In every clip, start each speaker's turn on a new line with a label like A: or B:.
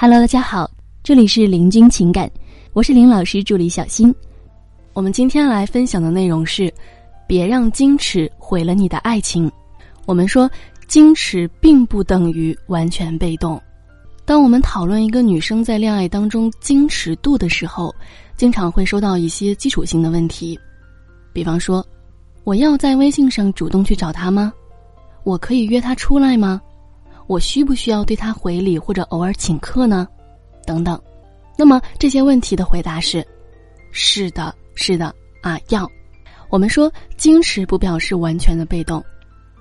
A: Hello，大家好，这里是林君情感，我是林老师助理小新。我们今天来分享的内容是：别让矜持毁了你的爱情。我们说，矜持并不等于完全被动。当我们讨论一个女生在恋爱当中矜持度的时候，经常会收到一些基础性的问题，比方说，我要在微信上主动去找他吗？我可以约他出来吗？我需不需要对他回礼或者偶尔请客呢？等等。那么这些问题的回答是：是的，是的啊，要。我们说矜持不表示完全的被动，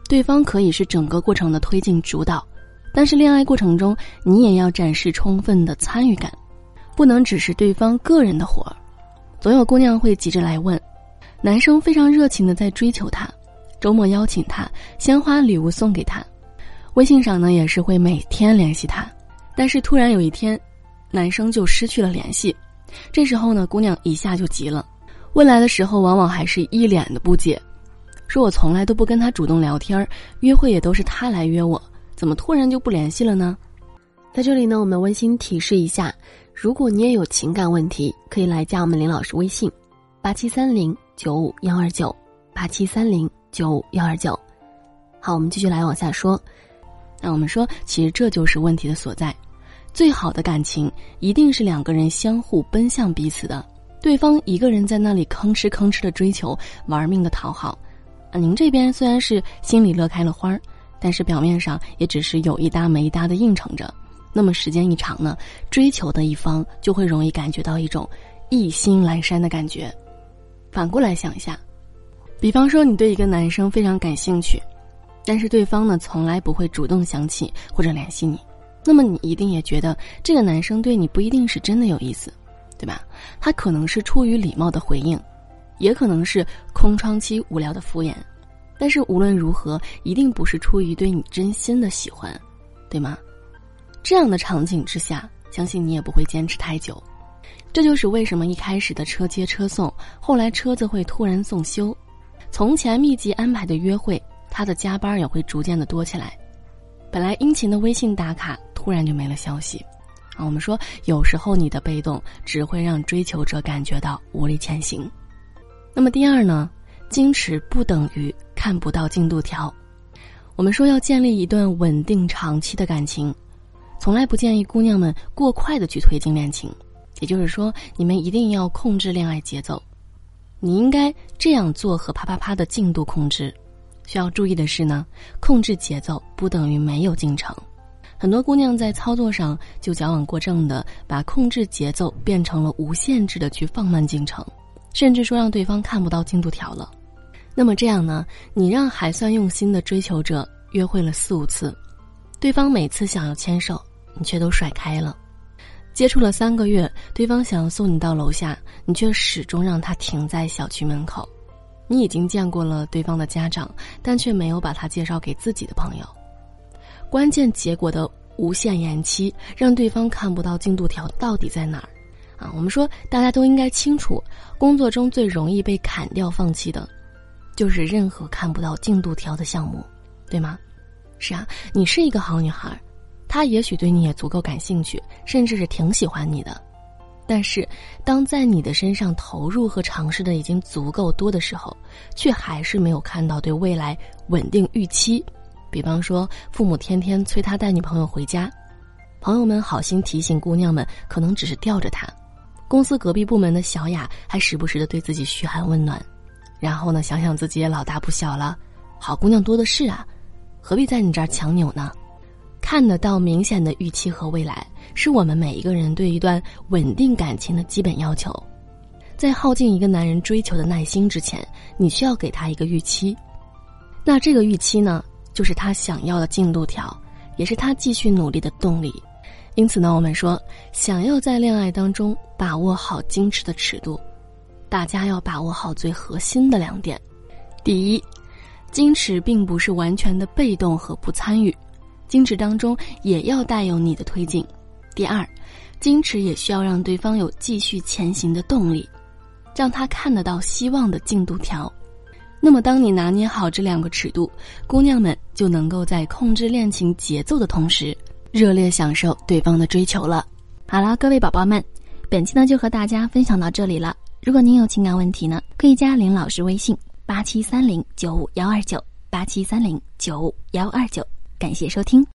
A: 对方可以是整个过程的推进主导，但是恋爱过程中你也要展示充分的参与感，不能只是对方个人的活儿。总有姑娘会急着来问，男生非常热情的在追求她，周末邀请她，鲜花礼物送给她。微信上呢也是会每天联系他，但是突然有一天，男生就失去了联系，这时候呢姑娘一下就急了，问来的时候往往还是一脸的不解，说我从来都不跟他主动聊天，约会也都是他来约我，怎么突然就不联系了呢？
B: 在这里呢，我们温馨提示一下，如果你也有情感问题，可以来加我们林老师微信，八七三零九五幺二九八七三零九五幺二九。好，我们继续来往下说。
A: 那我们说，其实这就是问题的所在。最好的感情一定是两个人相互奔向彼此的，对方一个人在那里吭哧吭哧的追求，玩命的讨好，啊，您这边虽然是心里乐开了花儿，但是表面上也只是有一搭没一搭的应承着。那么时间一长呢，追求的一方就会容易感觉到一种意兴阑珊的感觉。反过来想一下，比方说你对一个男生非常感兴趣。但是对方呢，从来不会主动想起或者联系你，那么你一定也觉得这个男生对你不一定是真的有意思，对吧？他可能是出于礼貌的回应，也可能是空窗期无聊的敷衍，但是无论如何，一定不是出于对你真心的喜欢，对吗？这样的场景之下，相信你也不会坚持太久。这就是为什么一开始的车接车送，后来车子会突然送修，从前密集安排的约会。他的加班也会逐渐的多起来，本来殷勤的微信打卡突然就没了消息，啊，我们说有时候你的被动只会让追求者感觉到无力前行。那么第二呢，矜持不等于看不到进度条。我们说要建立一段稳定长期的感情，从来不建议姑娘们过快的去推进恋情，也就是说你们一定要控制恋爱节奏，你应该这样做和啪啪啪的进度控制。需要注意的是呢，控制节奏不等于没有进程。很多姑娘在操作上就矫枉过正的把控制节奏变成了无限制的去放慢进程，甚至说让对方看不到进度条了。那么这样呢，你让还算用心的追求者约会了四五次，对方每次想要牵手，你却都甩开了；接触了三个月，对方想要送你到楼下，你却始终让他停在小区门口。你已经见过了对方的家长，但却没有把他介绍给自己的朋友。关键结果的无限延期，让对方看不到进度条到底在哪儿。啊，我们说大家都应该清楚，工作中最容易被砍掉、放弃的，就是任何看不到进度条的项目，对吗？是啊，你是一个好女孩，他也许对你也足够感兴趣，甚至是挺喜欢你的。但是，当在你的身上投入和尝试的已经足够多的时候，却还是没有看到对未来稳定预期。比方说，父母天天催他带女朋友回家，朋友们好心提醒姑娘们，可能只是吊着他；公司隔壁部门的小雅还时不时的对自己嘘寒问暖。然后呢，想想自己也老大不小了，好姑娘多的是啊，何必在你这儿强扭呢？看得到明显的预期和未来，是我们每一个人对一段稳定感情的基本要求。在耗尽一个男人追求的耐心之前，你需要给他一个预期。那这个预期呢，就是他想要的进度条，也是他继续努力的动力。因此呢，我们说，想要在恋爱当中把握好矜持的尺度，大家要把握好最核心的两点：第一，矜持并不是完全的被动和不参与。矜持当中也要带有你的推进。第二，矜持也需要让对方有继续前行的动力，让他看得到希望的进度条。那么，当你拿捏好这两个尺度，姑娘们就能够在控制恋情节奏的同时，热烈享受对方的追求了。好了，各位宝宝们，本期呢就和大家分享到这里了。如果您有情感问题呢，可以加林老师微信八七三零九五幺二九八七三零九五幺二九。感谢收听。